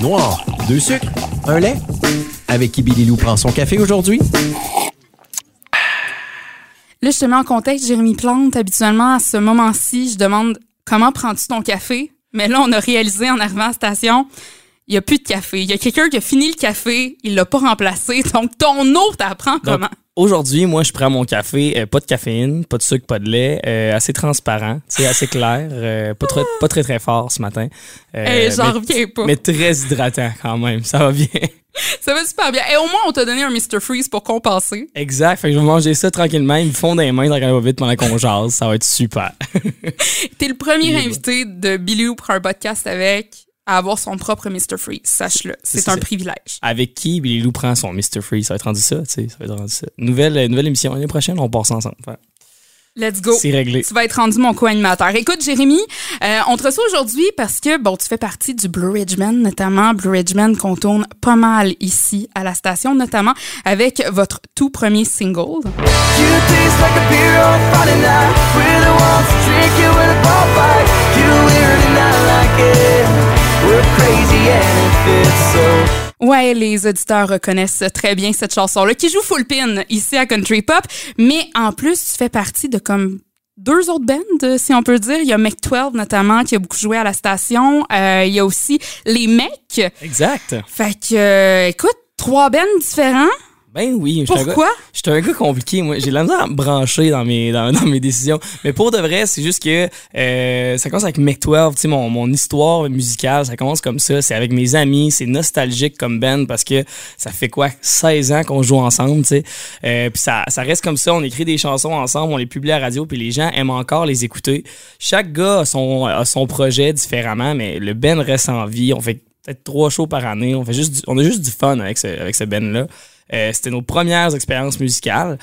Noir, deux sucres, un lait. Avec qui Billy Lou prend son café aujourd'hui? Là, je te mets en contexte, Jérémy Plante. Habituellement, à ce moment-ci, je demande comment prends-tu ton café? Mais là, on a réalisé en arrivant à la station, il n'y a plus de café. Il y a quelqu'un qui a fini le café, il l'a pas remplacé. Donc, ton eau, t'apprends comment? Aujourd'hui, moi, je prends mon café, euh, pas de caféine, pas de sucre, pas de lait, euh, assez transparent, assez clair, euh, pas, trop, pas très très fort ce matin. Euh, Hey, j'en reviens pas. Mais très hydratant quand même, ça va bien. Ça va super bien. Et au moins, on t'a donné un Mr. Freeze pour compenser. Exact, fait que je vais manger ça tranquillement, ils me font des mains tranquillement vite pendant qu'on jase, ça va être super. T'es le premier invité de Billy pour un podcast avec à avoir son propre Mr. Freeze. Sache-le. C'est un ça. privilège. Avec qui Billy Lou prend son Mr. Free, ça va être rendu ça, tu sais, ça va être rendu ça. Nouvelle, euh, nouvelle émission l'année prochaine, on passe ensemble. Let's go. C'est réglé. Tu vas être rendu mon co-animateur. Écoute, Jérémy, euh, on te reçoit aujourd'hui parce que, bon, tu fais partie du Blue Ridgeman, notamment Blue Ridgeman qu'on tourne pas mal ici à la station, notamment avec votre tout premier single. You Ouais, les auditeurs reconnaissent très bien cette chanson-là qui joue full pin ici à Country Pop, mais en plus, tu fais partie de comme deux autres bands, si on peut dire. Il y a Mec 12 notamment qui a beaucoup joué à la station. Euh, il y a aussi les Mecs. Exact. Fait que, euh, écoute, trois bands différents. Ben oui. Pourquoi? J'étais un gars compliqué, moi. J'ai de la misère à me brancher dans mes, dans, dans mes décisions. Mais pour de vrai, c'est juste que euh, ça commence avec Mec 12, tu sais, mon, mon histoire musicale, ça commence comme ça. C'est avec mes amis, c'est nostalgique comme band parce que ça fait quoi, 16 ans qu'on joue ensemble, tu sais. Euh, puis ça, ça reste comme ça, on écrit des chansons ensemble, on les publie à la radio, puis les gens aiment encore les écouter. Chaque gars a son, a son projet différemment, mais le band reste en vie. On fait peut-être trois shows par année. On fait juste du- on a juste du fun avec ce, avec ce band-là. Euh, c'était nos premières expériences musicales.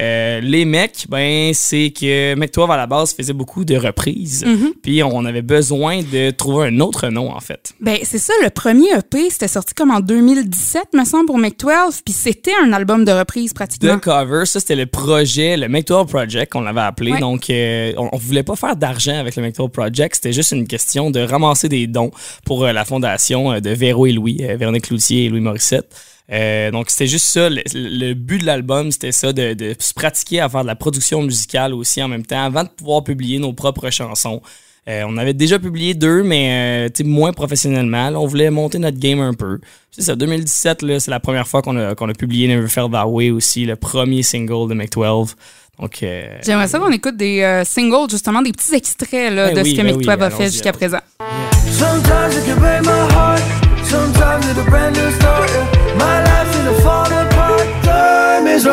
Euh, les mecs, ben c'est que 12 à la base faisait beaucoup de reprises. Puis on avait besoin de trouver un autre nom en fait. Ben, c'est ça, le premier EP, c'était sorti comme en 2017, me semble, pour 12, puis c'était un album de reprise pratiquement. The Cover, ça c'était le projet, le 12 Project qu'on l'avait appelé. Ouais. Donc euh, on, on voulait pas faire d'argent avec le 12 Project, c'était juste une question de ramasser des dons pour la fondation de Véro et Louis, Véronique Cloutier et Louis Morissette. Euh, donc c'était juste ça, le, le but de l'album c'était ça, de, de se pratiquer à faire de la production musicale aussi en même temps avant de pouvoir publier nos propres chansons. Euh, on avait déjà publié deux, mais euh, moins professionnellement. Là, on voulait monter notre game un peu. C'est ça, 2017, là, c'est la première fois qu'on a, qu'on a publié Never Felt That Way aussi, le premier single de Mec 12. Donc, euh, J'aimerais ça qu'on écoute des euh, singles, justement, des petits extraits là, Ben de oui, ce que ben Mec oui, 12 a allons-y, fait jusqu'à présent.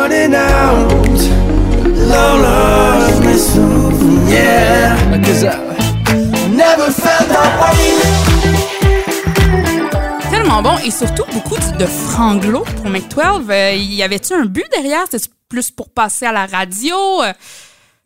Running out. Long lost me soon. Yeah. Cause I never felt that way. Tellement bon, et surtout beaucoup de franglo pour Mec 12. Euh, y avait-tu un but derrière? C'était plus pour passer à la radio? Euh,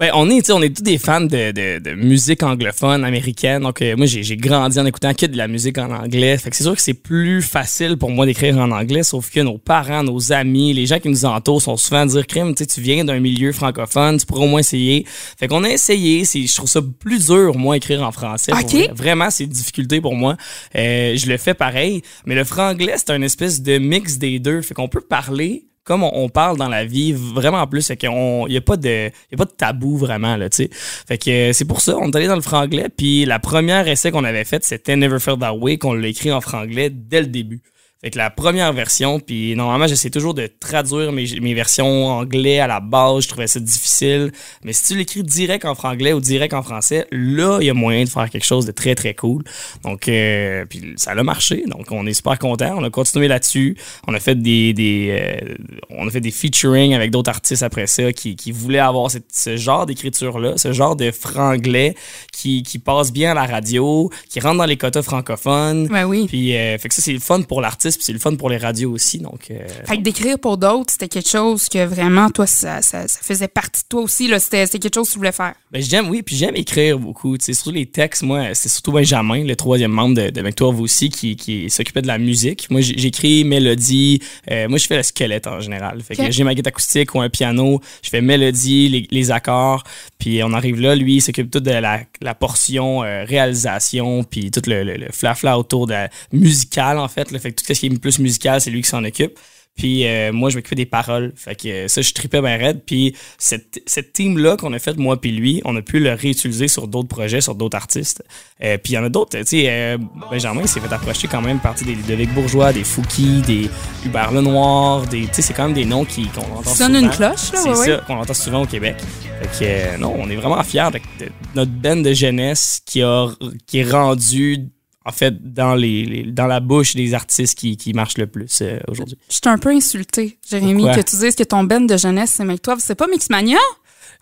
Ben, on est, tu sais, on est tous des fans de, de, de musique anglophone américaine. Donc, euh, moi, j'ai grandi en écoutant que de la musique en anglais. Fait que c'est sûr que c'est plus facile pour moi d'écrire en anglais, sauf que nos parents, nos amis, les gens qui nous entourent sont souvent à dire, crime, tu sais, tu viens d'un milieu francophone, tu pourrais au moins essayer. Fait qu'on a essayé. C'est, je trouve ça plus dur, moi, écrire en français. pour Ok. vrai. Vraiment, c'est une difficulté pour moi. Euh, je le fais pareil. Mais le franglais, c'est un espèce de mix des deux. Fait qu'on peut parler comme on, parle dans la vie, vraiment plus, c'est qu'il n'y a, pas de- y a pas de tabou vraiment, là, tu sais. Fait que euh, c'est pour ça, on est allé dans le franglais, puis la première essai qu'on avait faite, c'était Never Felt That Way, qu'on l'a écrit en franglais dès le début. Fait que la première version, puis normalement, j'essaie toujours de traduire mes, mes versions anglais à la base, je trouvais ça difficile. Mais si tu l'écris direct en franglais ou direct en français, là, il y a moyen de faire quelque chose de très, très cool. Donc, euh, puis ça a marché, donc on est super content. On a continué là-dessus. On a fait des, des euh, on a fait des featuring avec d'autres artistes après ça qui, qui voulaient avoir cette- ce genre d'écriture-là, ce genre de franglais qui, qui passe bien à la radio, qui rentre dans les quotas francophones. Ben oui. Puis, euh, fait que ça, c'est le fun pour l'artiste artistes, puis c'est le fun pour les radios aussi. Donc, euh, Fait que d'écrire pour d'autres, c'était quelque chose que vraiment, toi, ça, ça, ça faisait partie de toi aussi. C'était quelque chose que tu voulais faire. Ben, j'aime, oui, puis j'aime écrire beaucoup. Tu sais, surtout les textes, moi, c'est surtout Benjamin, le troisième membre de, de McTorv aussi, qui, qui s'occupait de la musique. Moi, j'écris mélodie. euh, moi, je fais le squelette en général. Fait que j'ai ma guitare acoustique ou un piano. Je fais mélodie, les, les accords. Puis on arrive là, lui, il s'occupe tout de la, la portion euh, réalisation, puis tout le, le, le flafla autour de la musicale, en fait. Là. Fait que tout ce qui est plus musical, c'est lui qui s'en occupe. Puis euh, moi, je m'occupais des paroles. Fait que euh, ça, je tripais bien raide. Puis cette, cette team-là qu'on a faite, moi puis lui, on a pu le réutiliser sur d'autres projets, sur d'autres artistes. Euh, puis il y en a d'autres. Tu sais, euh, Benjamin il s'est fait approcher quand même partie des Ludovic Bourgeois, des Fouki, des Hubert Lenoir. Des, tu sais, c'est quand même des noms qui, qu'on entend Sonne souvent. une cloche, là, C'est ouais, ça, ouais. qu'on entend souvent au Québec. Fait que, euh, non, on est vraiment fiers de, de notre band de jeunesse qui, a, qui est rendu en fait dans les, les- dans la bouche des artistes qui, qui marchent le plus euh, aujourd'hui. Je suis un peu insultée, Jérémy, Pourquoi? que tu dises que ton band de jeunesse, c'est toi. C'est pas Mixmania?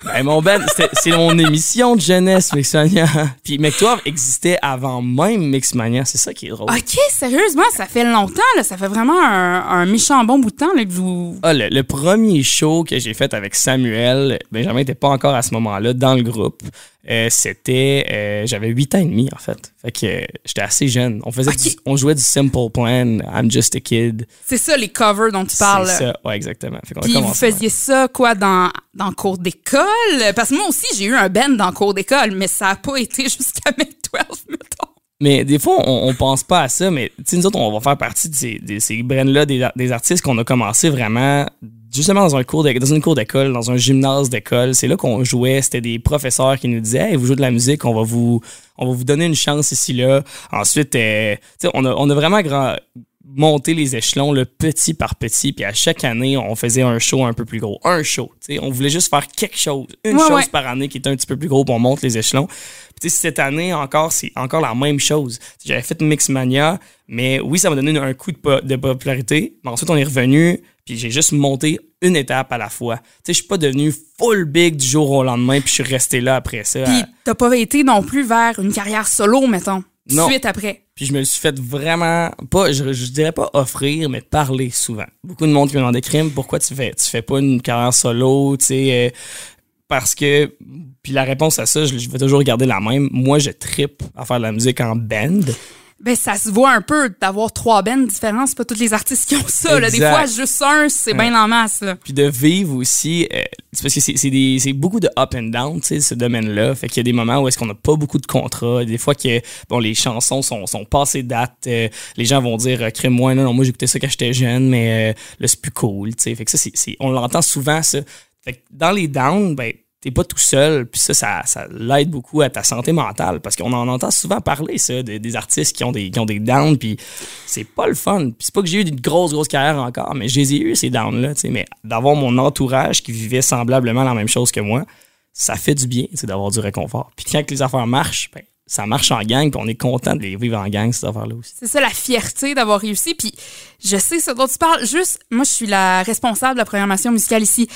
Ben, mon c'était- c'est mon émission de jeunesse, Mixmania. Puis McTwelve existait avant même Mixmania, c'est ça qui est drôle. OK, sérieusement, ça fait longtemps, là. Ça fait vraiment un, un méchant bon bout de temps, là, que vous. Ah, le, le premier show que j'ai fait avec Samuel, Benjamin n'était pas encore à ce moment-là dans le groupe. Euh, c'était euh, j'avais 8 ans et demi en fait. Fait que euh, j'étais assez jeune. On faisait Ok. du- on jouait du Simple Plan, I'm Just a Kid. C'est ça, les covers dont tu parles. C'est là. ça. Ouais, exactement. Fait Puis vous faisiez ça, quoi, dans, dans cours d'école? Parce que moi aussi, j'ai eu un band dans cours d'école, mais ça n'a pas été jusqu'à mes 12, mettons. Mais des fois, on, on pense pas à ça, mais nous autres, on va faire partie de ces, de ces brands-là, des, des artistes qu'on a commencé vraiment justement dans un cours de- dans une cour d'école, dans un gymnase d'école. C'est là qu'on jouait. C'était des professeurs qui nous disaient Hey, vous jouez de la musique, on va vous, on va vous donner une chance ici, là. Ensuite, euh, on a, on a vraiment grand, monté les échelons le petit par petit, puis à chaque année, on faisait un show un peu plus gros. Un show. On voulait juste faire quelque chose, une Ouais, chose ouais. par année qui était un petit peu plus gros, puis on monte les échelons. Puis cette année encore, c'est encore la même chose. J'avais fait Mixmania, mais oui, ça m'a donné un coup de, po- de popularité. Mais ensuite, on est revenu, puis j'ai juste monté une étape à la fois. Tu sais, je suis pas devenu full big du jour au lendemain, puis je suis resté là après ça. Puis t'as pas été non plus vers une carrière solo, mettons. Non. Suite après. Puis je me le suis fait vraiment, pas, je, je dirais pas offrir, mais parler souvent. Beaucoup de monde qui me demande crime, pourquoi tu fais, tu fais pas une carrière solo, tu sais, euh, parce que, puis la réponse à ça, je, je vais toujours garder la même. Moi, je tripe à faire de la musique en band. Ben, ça se voit un peu d'avoir trois bands différents. C'est pas tous les artistes qui ont ça. Là. Des fois, juste un, c'est bien en masse. Là. Puis de vivre aussi, euh, c'est parce que c'est, c'est, des, c'est beaucoup de up and down, tu sais, ce domaine-là. Fait qu'il y a des moments où est-ce qu'on n'a pas beaucoup de contrats. Des fois que, bon, les chansons sont, sont passées date. euh, les gens vont dire, euh, crée-moi, non, non, moi j'écoutais ça quand j'étais jeune, mais euh, là, c'est plus cool, tu sais. Fait que ça, c'est- on l'entend souvent, ça. Fait que dans les downs, ben, t'es pas tout seul, puis ça, ça, l'aide beaucoup à ta santé mentale, parce qu'on en entend souvent parler, ça, de- des artistes qui ont des, qui ont des downs, puis c'est pas le fun. Puis c'est pas que j'ai eu une grosse, grosse carrière encore, mais je les ai eu, ces downs-là, mais d'avoir mon entourage qui vivait semblablement la même chose que moi, ça fait du bien, sais, d'avoir du réconfort. Puis quand les affaires marchent, ben, ça marche en gang, puis on est content de vivre en gang, ces affaires-là aussi. C'est ça la fierté d'avoir réussi. Puis je sais ce dont tu parles. Juste, moi, je suis la responsable de la programmation musicale ici.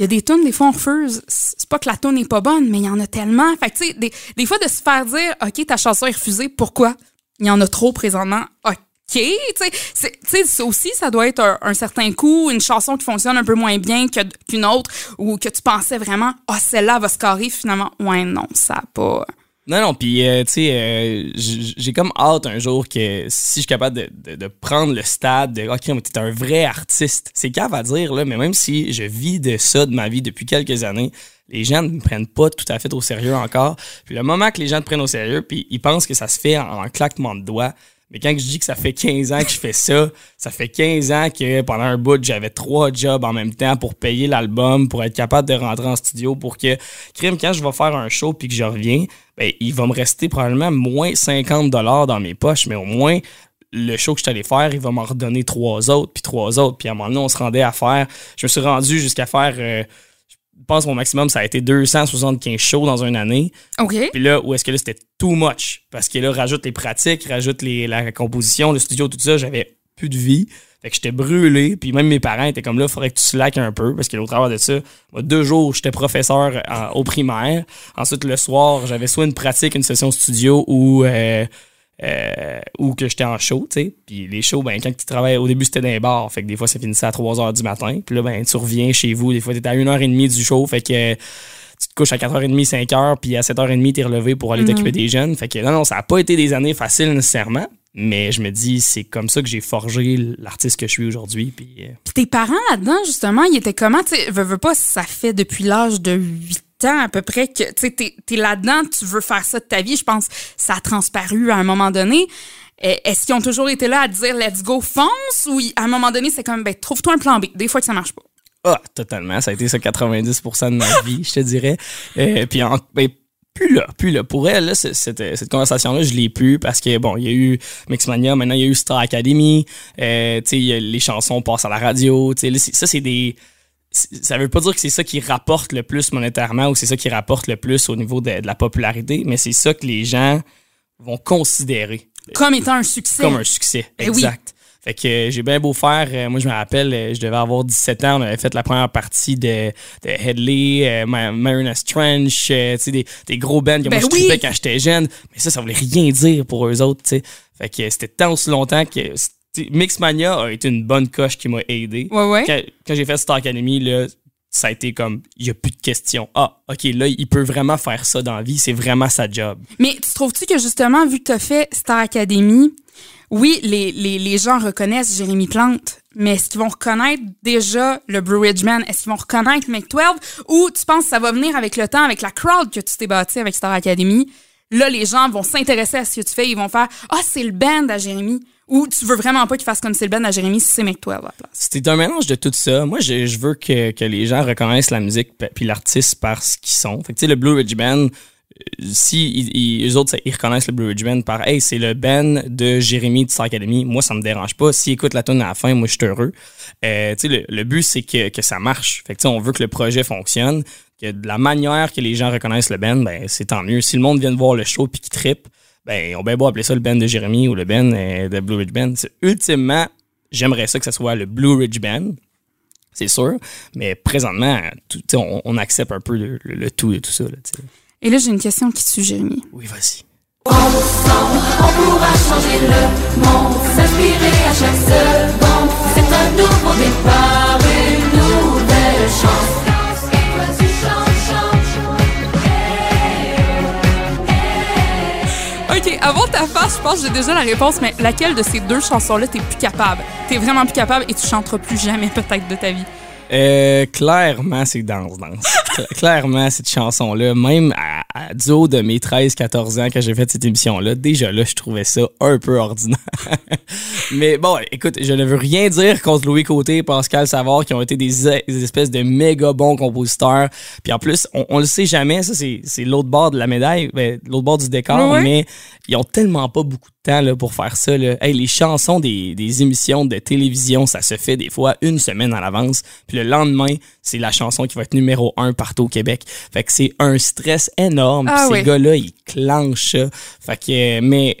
Il y a des tunes, des fois, on refuse. C'est pas que la tune n'est pas bonne, mais il y en a tellement. Fait que, tu sais, des, des fois, de se faire dire, OK, ta chanson est refusée, pourquoi? Il y en a trop présentement. OK. Tu sais, aussi, ça doit être un, un certain coup, une chanson qui fonctionne un peu moins bien qu'une autre, ou que tu pensais vraiment, ah, celle-là va se carrer, finalement. Ouais, non, ça a pas. Non, non, puis, euh, tu sais, euh, j'ai comme hâte un jour que si je suis capable de, de- de prendre le stade de OK, mais t'es un vrai artiste. C'est cave à dire, là, mais même si je vis de ça de ma vie depuis quelques années, les gens ne me prennent pas tout à fait au sérieux encore. Puis le moment que les gens te prennent au sérieux, puis ils pensent que ça se fait en, en claquement de doigts. Mais quand je dis que ça fait 15 ans que je fais ça, ça fait 15 ans que pendant un bout, j'avais trois jobs en même temps pour payer l'album, pour être capable de rentrer en studio, pour que, crime, quand je vais faire un show puis que je reviens, ben, il va me rester probablement moins 50 dollars dans mes poches, mais au moins, le show que je allé faire, il va m'en redonner trois autres, puis trois autres. Puis à un moment donné, on se rendait à faire, je me suis rendu jusqu'à faire, euh, pense mon maximum, ça a été 275 shows dans une année. OK. Puis là, où est-ce que là, c'était too much? Parce que là, rajoute les pratiques, rajoute les, la composition, le studio, tout ça, j'avais plus de vie. Fait que j'étais brûlé. Puis même mes parents étaient comme là, faudrait que tu slack un peu. Parce que au travers de ça, moi, deux jours, j'étais professeur en- au primaire. Ensuite, le soir, j'avais soit une pratique, une session studio ou euh, euh, ou que j'étais en show, tu sais. Puis les shows, ben, quand tu travailles, au début, c'était dans les bars. Fait que des fois, ça finissait à 3 h du matin. Puis là, ben, tu reviens chez vous. Des fois, t'es à 1h30 du show. Fait que tu te couches à 4h30, 5h, puis à 7h30, t'es relevé pour aller t'occuper des jeunes. Fait que non, non, ça a pas été des années faciles nécessairement. Mais je me dis, c'est comme ça que j'ai forgé l'artiste que je suis aujourd'hui. Puis, euh, tes parents là-dedans, justement, ils étaient comment? Tu veux, veux pas, ça fait depuis l'âge de 8 ans à peu près que tu t'es là-dedans, tu veux faire ça de ta vie. Je pense que ça a transparu à un moment donné. Euh, Est-ce qu'ils ont toujours été là à dire let's go, fonce? Ou à un moment donné, c'est comme, ben, trouve-toi un plan B. Des fois que ça marche pas. Ah, totalement. Ça a été ça 90% de ma vie, je te dirais. Euh, puis en, ben, plus là, plus là. Pour elle, là, cette, cette conversation-là, je l'ai plus parce que, bon, il y a eu Mixmania, maintenant il y a eu Star Academy, euh, tu sais, les chansons passent à la radio, tu ça, c'est des... Ça veut pas dire que c'est ça qui rapporte le plus monétairement ou c'est ça qui rapporte le plus au niveau de, de la popularité, mais c'est ça que les gens vont considérer Comme étant un succès. comme un succès. Eh oui. exact. Fait que euh, j'ai bien beau faire. euh, moi, je me rappelle, euh, je devais avoir 17 ans. On avait fait la première partie de, de Headley, Ma- Marinus Trench, tu sais, des, des gros bands que Ben moi, je oui. quand j'étais jeune. Mais ça, ça voulait rien dire pour eux autres, tu sais. Fait que c'était tant aussi longtemps que c'était- Mixmania a été une bonne coche qui m'a aidé. Ouais, ouais. Quand, quand j'ai fait Star Academy, là, ça a été comme, il n'y a plus de questions. Ah, OK, là, il peut vraiment faire ça dans la vie. C'est vraiment sa job. Mais tu trouves-tu que justement, vu que tu as fait Star Academy, oui, les, les, les gens reconnaissent Jérémy Plante, mais est-ce qu'ils vont reconnaître déjà le Blue Ridge Man? Est-ce qu'ils vont reconnaître 12? Ou tu penses que ça va venir avec le temps, avec la crowd que tu t'es bâti avec Star Academy? Là, les gens vont s'intéresser à ce que tu fais, ils vont faire Ah, c'est le band à Jérémy. Ou tu veux vraiment pas qu'ils fassent comme band à Jérémy si c'est 12 à la place. C'est un mélange de tout ça. Moi, je, veux que, les gens reconnaissent la musique puis l'artiste par ce qu'ils sont. Fait que, tu sais, le Blue Ridge Band, euh, si eux autres, ils reconnaissent le Blue Ridge Band par Hey, c'est le band de Jérémy de Star Academy, moi, ça me dérange pas. S'ils écoutent la tune à la fin, moi, je suis heureux. Euh, le, le but, c'est que, ça marche. Fait que, on veut que le projet fonctionne, que de la manière que les gens reconnaissent le band, ben, c'est tant mieux. Si le monde vient de voir le show puis qu'il trippe, ben, on va bien beau appeler ça le band de Jérémy ou le band euh, de Blue Ridge Band. C'est- Ultimement, j'aimerais ça que ce soit le Blue Ridge Band c'est sûr. Mais présentement, tout- on, on accepte un peu le, le- le tout et tout ça. Là. Et là, j'ai une question qui tue Jérémy. oui, vas-y. Ensemble, on pourra changer le monde, s'inspirer à chaque seconde. C'est un nouveau départ, avant ta face, je pense que j'ai déjà la réponse, mais laquelle de ces deux chansons-là t'es plus capable? T'es vraiment plus capable et tu chanteras plus jamais peut-être de ta vie? Euh, clairement, c'est Danse Danse. Cla- clairement, cette chanson-là, même à, à du haut de mes 13-14 ans que j'ai fait cette émission-là, déjà là, je trouvais ça un peu ordinaire. Mais bon, écoute, je ne veux rien dire contre Louis Côté et Pascal Savard qui ont été des, des espèces de méga bons compositeurs. Puis en plus, on, on le sait jamais, ça c'est l'autre bord de la médaille, ben, l'autre bord du décor, mais ils ont tellement pas beaucoup de temps là, pour faire ça. Là. Hey, les chansons des, des émissions de télévision, ça se fait des fois une semaine à l'avance. Puis le lendemain, c'est la chanson qui va être numéro un partout au Québec. Fait que c'est un stress énorme. Ah oui. ces gars-là, ils clenchent ça. Fait que, euh, mais...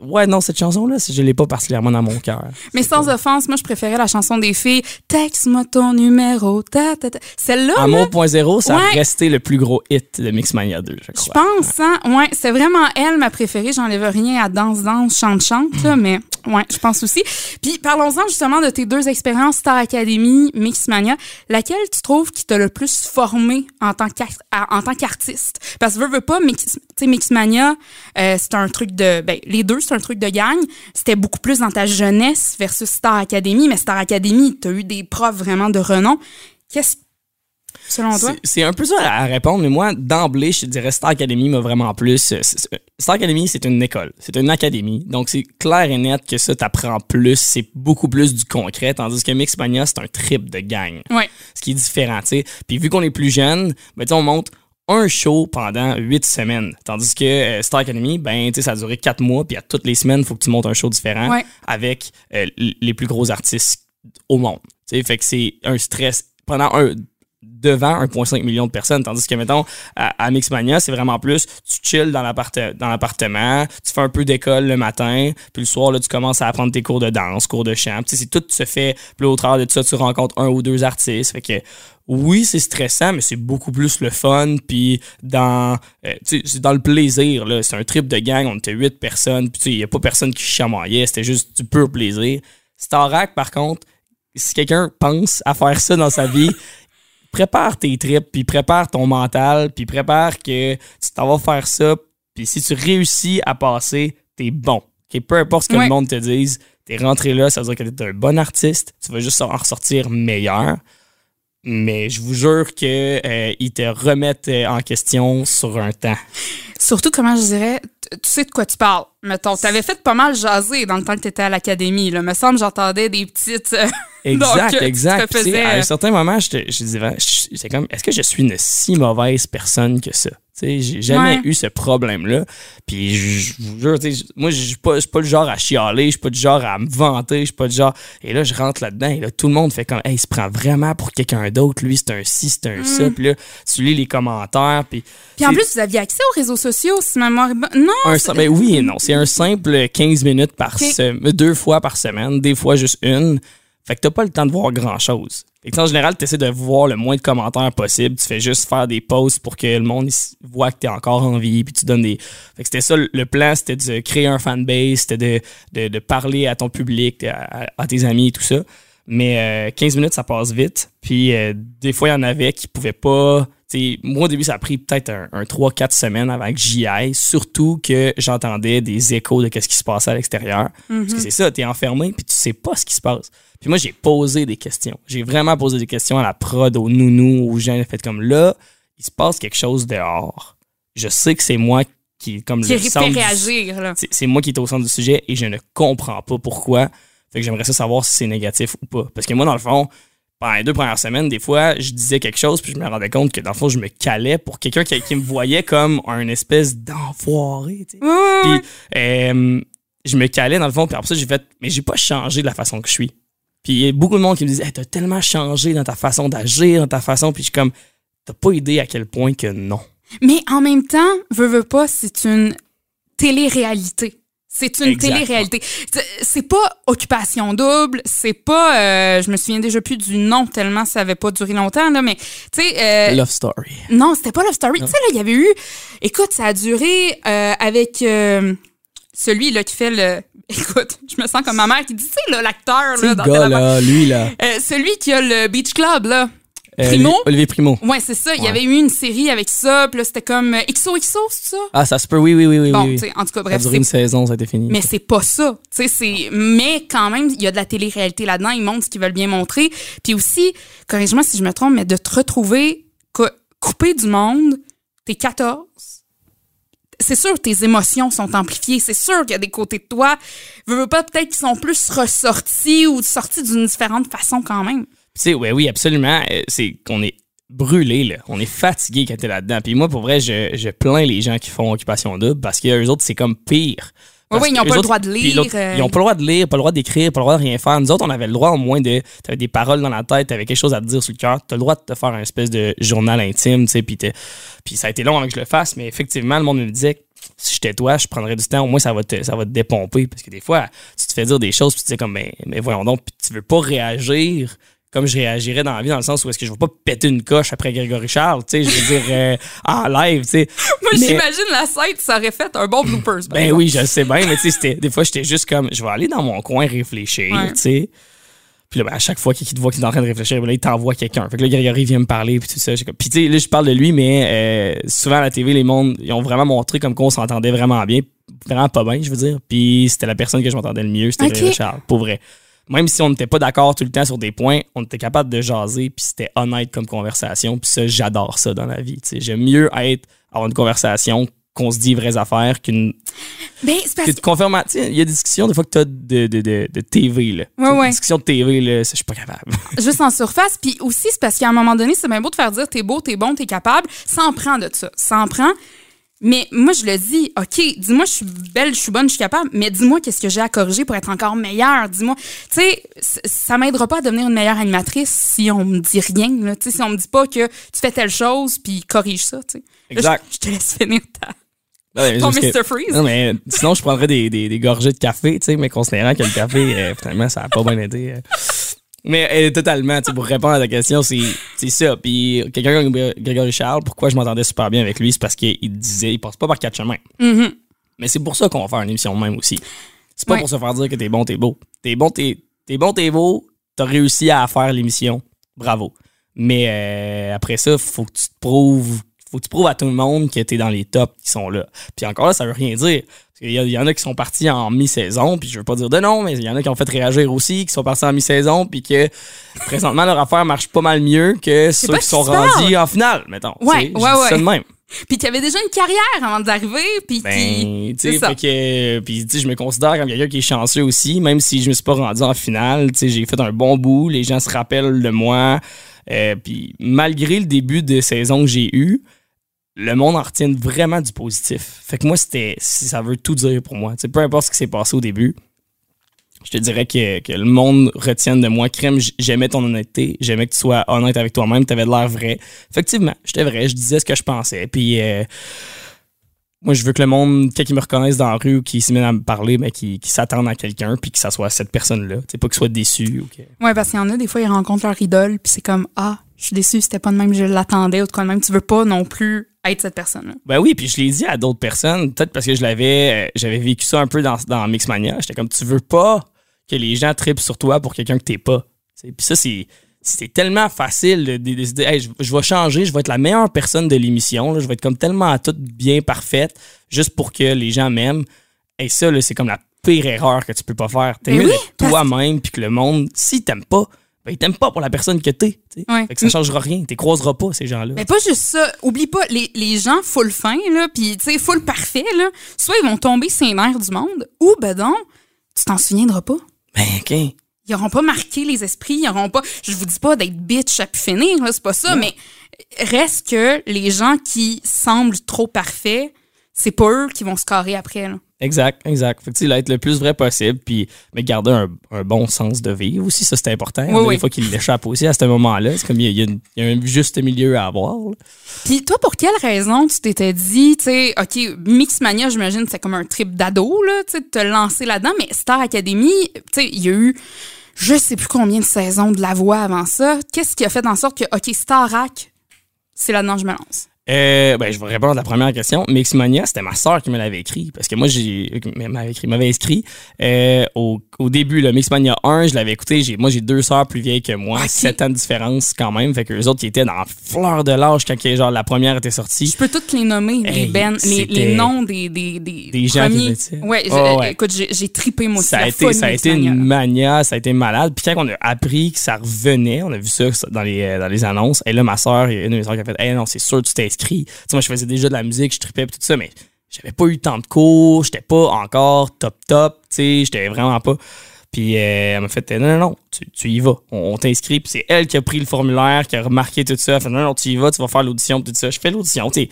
Ouais, non, cette chanson-là, je l'ai pas particulièrement dans mon cœur. Mais sans offense, moi, je préférais la chanson des filles. Texte-moi ton numéro. Ta, ta, ta. Celle-là, là, Amour.0, ça a Ouais. resté le plus gros hit de Mixmania 2, je pense, hein. Ouais, c'est vraiment elle, ma préférée. J'enlève rien à danse, danse, chante, chante, là, mais ouais, je pense aussi. Puis parlons-en justement de tes deux expériences, Star Academy, Mixmania. Laquelle tu trouves qui t'a le plus formé en tant qu'artiste? Parce que veux, veux pas, Mix, Mixmania, euh, c'est un truc de, ben, les deux, un truc de gang. C'était beaucoup plus dans ta jeunesse versus Star Academy, mais Star Academy, t'as eu des profs vraiment de renom. Qu'est-ce, selon toi? C'est- un peu ça à répondre, mais moi, d'emblée, je te dirais Star Academy m'a vraiment plus. euh, c'est- Star Academy, c'est une école, c'est une académie. Donc, c'est clair et net que ça t'apprend plus, c'est beaucoup plus du concret, tandis que Mixmania, c'est un trip de gang. Ouais. Ce qui est différent, tu sais. Puis vu qu'on est plus jeune, ben, tu sais, on monte un show pendant huit semaines. Tandis que euh, Star Academy, ben, tu sais, ça a duré quatre mois, puis à toutes les semaines, il faut que tu montes un show différent Ouais. avec euh, les plus gros artistes au monde. Tu sais, fait que c'est un stress pendant un, devant 1,5 million de personnes. Tandis que, mettons, à, Mixmania, c'est vraiment plus, tu chill dans l'apparte- dans l'appartement, tu fais un peu d'école le matin, puis le soir, là, tu commences à apprendre tes cours de danse, cours de chant. C'est tout se fait, là, au travers de ça, tu rencontres un ou deux artistes. Fait que, oui, c'est stressant, mais c'est beaucoup plus le fun, puis dans, euh, c'est dans le plaisir, là. C'est un trip de gang, on était huit personnes, puis il y a pas personne qui chamaillait, c'était juste du pur plaisir. Starac, par contre, si quelqu'un pense à faire ça dans sa vie, prépare tes trips, puis prépare ton mental, puis prépare que tu t'en vas faire ça, puis si tu réussis à passer, t'es bon. Peu importe ce que Ouais. le monde te dise, t'es rentré là, ça veut dire que t'es un bon artiste, tu vas juste en ressortir meilleur. Mais je vous jure que euh, ils te remettent euh, en question sur un temps. Surtout, comment je dirais, tu sais de quoi tu parles. Mettons, t'avais fait pas mal jaser dans le temps que t'étais à l'académie. Là. Me semble, j'entendais des petites. euh, Exact, Donc, exact. Faisais- À un certain moment, je, te- je disais, c'est comme, est-ce que je suis une si mauvaise personne que ça? J'ai jamais Ouais. eu ce problème-là. Puis je, vous jure, moi, je suis pas, pas le genre à chialer, je suis pas du genre à me vanter, je suis pas du genre. Et là, je rentre là-dedans et là, tout le monde fait comme, hey, il se prend vraiment pour quelqu'un d'autre. Lui, c'est un ci, c'est un ça. Puis là, tu lis les commentaires. Puis, Mm. Puis en plus, vous aviez accès aux réseaux sociaux, si ma mémoire. Non! un, ben oui et non. C'est un simple 15 minutes par semaine, deux fois par semaine, des fois juste une. Fait que t'as pas le temps de voir grand Fait que en général, t'essaies de voir le moins de commentaires possible. Tu fais juste faire des posts pour que le monde voit que t'es encore en vie. Puis tu donnes des. Fait que c'était ça le plan, c'était de créer un fanbase, c'était de, de, de parler à ton public, à tes amis et tout ça. Mais euh, 15 minutes, ça passe vite. Puis euh, des fois, il y en avait qui pouvaient pas. T'sais, moi, au début, ça a pris peut-être un, un 3-4 semaines avant que j'y aille. Surtout que j'entendais des échos de ce qui se passait à l'extérieur. Parce que c'est ça, t'es enfermé puis tu sais pas ce qui se passe. Puis moi, j'ai posé des questions. J'ai vraiment posé des questions à la prod, aux nounous, aux gens. Fait comme là, il se passe quelque chose dehors. Je sais que c'est moi qui, comme Qui le centre réagir, c'est moi qui est au centre du sujet et je ne comprends pas pourquoi. Fait que j'aimerais ça savoir si c'est négatif ou pas. Parce que moi, dans le fond, pendant les deux premières semaines, des fois, je disais quelque chose puis je me rendais compte que dans le fond, je me calais pour quelqu'un qui, qui me voyait comme un espèce d'enfoiré. tu sais. Puis euh, je me calais dans le fond, puis après ça, j'ai fait, mais j'ai pas changé de la façon que je suis. Puis il y a beaucoup de monde qui me disait, hey, t'as tellement changé dans ta façon d'agir, dans ta façon, puis je suis comme, t'as pas idée à quel point que non. Mais en même temps, veux, veux pas, c'est une télé-réalité. C'est une télé-réalité. C'est- pas Occupation Double, c'est pas. euh, je me souviens déjà plus du nom tellement ça avait pas duré longtemps, là, mais tu sais. euh, Love story. non, c'était pas Love Story. Tu sais, là, il y avait eu. Écoute, ça a duré euh, avec celui là, qui fait le. Écoute, je me sens comme ma mère qui dit, tu sais, là, l'acteur, là, le dans gars, là, lui, là. Celui qui a le Beach Club, là. Euh, Primo? Olivier- Primo. Ouais, c'est ça. Il y avait eu une série avec ça, puis là, c'était comme euh, XOXO, c'est ça? Ah, ça se peut, oui, oui, oui, oui. Bon, oui. sais, en tout cas, Ça a bref, duré une saison, ça a été fini. mais c'est pas ça. C'est mais quand même il y a de la télé-réalité là-dedans, ils montrent ce qu'ils veulent bien montrer. Puis aussi, corrige-moi si je me trompe, mais de te retrouver cou- coupé du monde, t'es 14. C'est sûr que tes émotions sont amplifiées, c'est sûr qu'il y a des côtés de toi, veux, veux pas peut-être qu'ils sont plus ressortis ou sortis d'une différente façon quand même. Tu sais, ouais, oui, absolument. Euh, C'est qu'on est brûlé, là. On est fatigué quand t'es là-dedans. Puis moi, pour vrai, je, je plains les gens qui font occupation double parce qu'eux autres, c'est comme pire. Parce ouais, ils n'ont que pas eux le droit de lire, euh. Ils ont pas le droit de lire, pas le droit d'écrire, pas le droit de rien faire. Nous autres, on avait le droit au moins de. T'avais des paroles dans la tête, t'avais quelque chose à te dire sur le cœur. T'as le droit de te faire un espèce de journal intime, tu sais. Puis ça a été long avant que je le fasse, mais effectivement, le monde me disait si j'étais toi, je prendrais du temps, au moins ça va te, ça va te dépomper. Parce que des fois, tu te fais dire des choses, puis tu dis comme, mais, mais voyons donc, puis tu veux pas réagir comme je réagirais dans la vie, dans le sens où est-ce que je veux pas péter une coche après Grégory Charles, tu sais, je veux dire, euh, en live, tu sais. Moi, Mais- j'imagine la scène, ça aurait fait un bon bloopers. Ben exemple. oui, je le sais bien, mais tu sais, des fois, j'étais juste comme, je vais aller dans mon coin réfléchir, Ouais. tu sais. Puis là, ben, à chaque fois qu'il te voit qu'il est en train de réfléchir, ben là, il t'envoie quelqu'un. Fait que là, Grégory vient me parler, puis tout ça. Puis tu sais, là, je parle de lui, mais euh, souvent à la TV, les mondes, ils ont vraiment montré comme qu'on s'entendait vraiment bien. Vraiment pas bien, je veux dire. Puis c'était la personne que je m'entendais le mieux, c'était. Grégory Charles, pour vrai. Même si on n'était pas d'accord tout le temps sur des points, on était capable de jaser, puis c'était honnête comme conversation. Puis ça, j'adore ça dans la vie. J'aime mieux être avoir une conversation qu'on se dit vraies affaires qu'une Ben, c'est parce que il y a des discussions des fois que tu as de, de, de, de TV. Là. Tu sais, ouais. Des discussions de TV, là, ça, je suis pas capable. juste en surface. Puis aussi, c'est parce qu'à un moment donné, c'est bien beau de faire dire t'es beau, t'es bon, t'es capable. Ça en prend de ça. Ça en prend. Mais moi, je le dis, OK, dis-moi, je suis belle, je suis bonne, je suis capable, mais dis-moi qu'est-ce que j'ai à corriger pour être encore meilleure. Dis-moi, tu sais, ça m'aidera pas à devenir une meilleure animatrice si on me dit rien, là. Tu sais, si on me dit pas que tu fais telle chose, puis corrige ça, tu sais. Exact. Je, te laisse finir ta, ton parce que- Mr. Freeze. Non, mais sinon, je prendrais des, des, des gorgées de café, tu sais, mais considérant que le café, euh, finalement, ça a pas bien euh. Mais euh, totalement, tu sais, pour répondre à ta question, c'est c'est ça. Puis quelqu'un comme Grégory Charles, pourquoi je m'entendais super bien avec lui, c'est parce qu'il disait, il passe pas par quatre chemins. Mhm. Mais c'est pour ça qu'on va faire une émission de même aussi. C'est pas Ouais. pour se faire dire que t'es bon, t'es beau. T'es bon, t'es t'es bon, t'es beau. T'as réussi à faire l'émission. Bravo. Mais euh, après ça, faut que tu te prouves. Faut que tu prouves à tout le monde que t'es dans les tops qui sont là. Puis encore là, ça veut rien dire. Y, il y en a qui sont partis en mi-saison, puis je veux pas dire de non, mais il y en a qui ont fait réagir aussi, qui sont partis en mi-saison, puis que présentement leur affaire marche pas mal mieux que ceux qui sont rendus en finale, mettons. Ouais, Tu ouais, ouais. ça de même. Puis qu'il y avait déjà une carrière avant d'arriver, puis qui... Ben, tu c'est sais, puis tu je me considère comme quelqu'un qui est chanceux aussi, même si je me suis pas rendu en finale, tu sais, j'ai fait un bon bout, les gens se rappellent de moi, euh, puis malgré le début de saison que j'ai eu, le monde en retient vraiment du positif. Fait que moi, c'était, ça veut tout dire pour moi. Tu sais, peu importe ce qui s'est passé au début, je te dirais que, le monde retienne de moi. Crème, j'aimais ton honnêteté, j'aimais que tu sois honnête avec toi-même, t'avais de l'air vrai. Effectivement, j'étais vrai, je disais ce que je pensais, puis... euh, moi, je veux que le monde, quand ils me reconnaissent dans la rue ou qu'ils se mettent à me parler, mais qu'ils qu'ils s'attendent à quelqu'un, puis que ça soit cette personne-là. C'est pas qu'ils soient déçus. ou que- Ouais, parce qu'il y en a, des fois, ils rencontrent leur idole, puis c'est comme, ah, je suis déçue, c'était pas de même, je l'attendais, ou de quoi de même. Tu veux pas non plus être cette personne-là. Ben oui, puis je l'ai dit à d'autres personnes, peut-être parce que je l'avais, euh, j'avais vécu ça un peu dans, dans Mixmania. J'étais comme, tu veux pas que les gens tripent sur toi pour quelqu'un que t'es pas. Puis ça, c'est. C'est tellement facile de de décider, hey, je, je vais changer, je vais être la meilleure personne de l'émission, je vais être comme tellement toute bien parfaite, juste pour que les gens m'aiment. Et ça, c'est comme la pire erreur que tu peux pas faire. T'aimer Ben oui, toi-même, puis que le monde, s'il t'aime pas, ben, il t'aime pas pour la personne que t'es. Ouais. Fait que ça changera rien. Tu croiseras pas, ces gens-là. Mais pas juste ça. Oublie pas, les, les gens full fin, là, puis tu sais, full parfait, là, soit ils vont tomber sur les nerfs du monde, ou ben donc, tu t'en souviendras pas. Ben, OK. Ils auront pas marqué les esprits, ils auront pas. Je vous dis pas d'être bitch à pu finir, c'est pas ça, mais reste que les gens qui semblent trop parfaits, c'est pas eux qui vont se carrer après, là. Exact, exact. Fait que, là, être le plus vrai possible, puis mais garder un, un bon sens de vivre aussi, ça c'est important. Oui, des oui. fois qu'il l'échappe aussi à ce moment-là. C'est comme il y, a- il y a une- il y a un juste milieu à avoir. Puis toi, pour quelle raison tu t'étais dit, tu sais, OK, Mixmania, j'imagine, c'est comme un trip d'ado, là, tu sais, de te lancer là-dedans, mais Star Academy, tu sais, il y a eu je sais plus combien de saisons de la voix avant ça. Qu'est-ce qui a fait en sorte que, OK, Starac, c'est là-dedans que je me lance? Euh, ben, je vais répondre à la première question. Mixmania, c'était ma soeur qui me l'avait écrit. Parce que moi, j'ai, elle m'avait écrit, m'avait inscrit, euh, au, au début, le Mixmania 1, je l'avais écouté. J'ai, moi, j'ai deux sœurs plus vieilles que moi. Ok. 7 ans de différence quand même. Fait que les autres, qui étaient dans la fleur de l'âge quand genre, la première était sortie. Je peux toutes les nommer, les, ben, les, les noms des, des, des, des gens qui premiers. étaient- Ouais, j'ai- Oh, ouais. écoute, j'ai tripé moi aussi. ça a été, ça a été une mania, ça a été malade. Puis quand on a appris que ça revenait, on a vu ça dans les, euh, dans les annonces. Et là, ma soeur, il y a une de mes soeurs qui a fait Hey, non, c'est sûr, tu t'es inscrit. Tu sais, moi, je faisais déjà de la musique, je tripais, tout ça, mais j'avais pas eu tant de cours, j'étais pas encore top top, tu sais, j'étais vraiment pas. Puis euh, elle m'a fait Non, non, non, tu, tu y vas. On, on t'inscrit. Puis c'est elle qui a pris le formulaire, qui a remarqué tout ça. Elle a fait Non, non, tu y vas, tu vas faire l'audition, tout ça. Je fais l'audition, tu sais.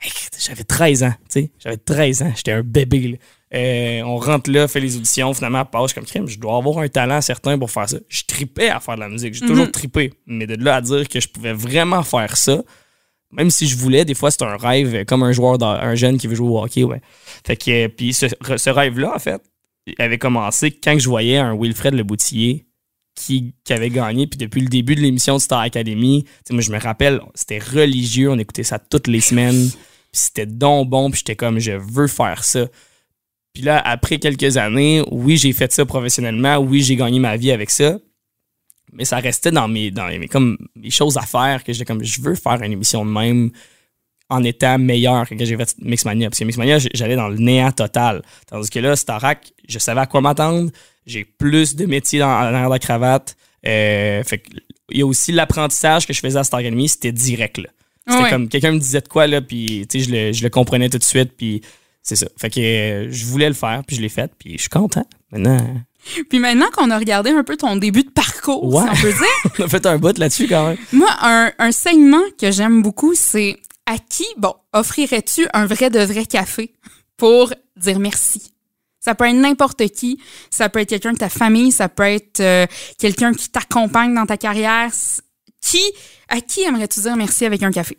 Hey, J'avais 13 ans, tu sais. J'avais 13 ans, j'étais un bébé. là. Euh, on rentre là, fait les auditions, finalement, passe comme crime. Je dois avoir un talent certain pour faire ça. Je tripais à faire de la musique. J'ai toujours trippé. Mais de là à dire que je pouvais vraiment faire ça, même si je voulais, des fois, c'est un rêve euh, comme un joueur, un jeune qui veut jouer au hockey, ouais. Fait que, euh, puis ce, rêve-là, en fait, avait commencé quand je voyais un Wilfred Le Boutillier qui, qui avait gagné. Puis depuis le début de l'émission de Star Academy, moi, je me rappelle, c'était religieux. On écoutait ça toutes les semaines. Puis c'était donc bon. Puis j'étais comme, je veux faire ça. Puis là, après quelques années, oui, j'ai fait ça professionnellement. Oui, j'ai gagné ma vie avec ça. Mais ça restait dans mes, dans mes, comme, mes choses à faire que j'étais comme, je veux faire une émission de même en étant meilleur que quand j'ai fait Mixmania. Parce que Mixmania, j'allais dans le néant total. Tandis que là, Starac, je savais à quoi m'attendre. J'ai plus de métiers dans, dans la cravate. Euh, fait il y a aussi l'apprentissage que je faisais à Star Academy, c'était direct. là. C'était Ouais. comme quelqu'un me disait de quoi, là, puis tu sais, je le, je le comprenais tout de suite, puis c'est ça. Fait que euh, je voulais le faire, puis je l'ai fait, puis je suis content. Maintenant, Puis maintenant qu'on a regardé un peu ton début de parcours, Ouais. si on peut dire, on a fait un bout là-dessus quand même. moi, un, un segment que j'aime beaucoup, c'est à qui, bon, offrirais-tu un vrai de vrai café pour dire merci? Ça peut être n'importe qui. Ça peut être quelqu'un de ta famille. Ça peut être euh, quelqu'un qui t'accompagne dans ta carrière. Qui, à qui aimerais-tu dire merci avec un café?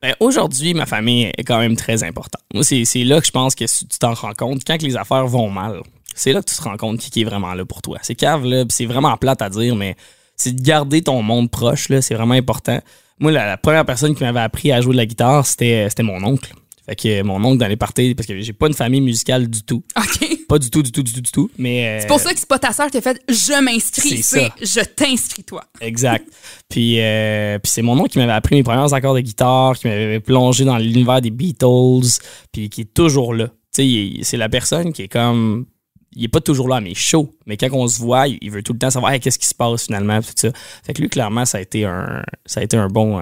Ben, aujourd'hui, ma famille est quand même très importante. Moi, c'est là que je pense que tu t'en rends compte. Quand les affaires vont mal, c'est là que tu te rends compte qui, qui est vraiment là pour toi. C'est cave, là, pis c'est vraiment plate à dire, mais c'est de garder ton monde proche, là, c'est vraiment important. Moi, la, la première personne qui m'avait appris à jouer de la guitare, c'était c'était mon oncle. Fait que mon oncle dans les parties, parce que j'ai pas une famille musicale du tout. OK. Pas du tout, du tout, du tout, du tout. Mais, C'est pour ça que c'est pas ta sœur qui t'a fait je m'inscris, C'est je t'inscris toi. Exact. puis euh, puis c'est mon oncle qui m'avait appris mes premiers accords de guitare, qui m'avait plongé dans l'univers des Beatles, puis qui est toujours là. Tu sais, c'est la personne qui est comme il est pas toujours là à mes shows, mais quand on se voit, il il veut tout le temps savoir qu'est-ce qui se passe finalement, tout ça. Fait que lui clairement ça a été un ça a été un bon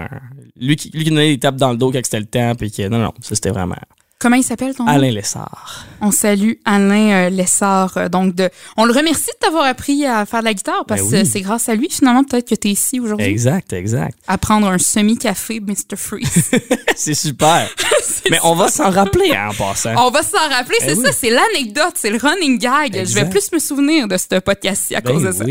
lui qui lui qui donnait des tapes dans le dos quand c'était le temps puis qui non non, ça c'était vraiment Comment il s'appelle ton nom? Alain Lessard. On salue Alain euh, Lessard. euh, donc de, on le remercie de t'avoir appris à faire de la guitare parce Ben que c'est grâce à lui finalement peut-être que tu es ici aujourd'hui Exact, exact. à prendre un semi-café Mr. Freeze. c'est super. mais on va s'en rappeler hein, en passant. on va s'en rappeler, c'est Ben oui. ça, c'est l'anecdote, c'est le running gag. Je vais plus me souvenir de ce podcast-ci à Ben cause de ça.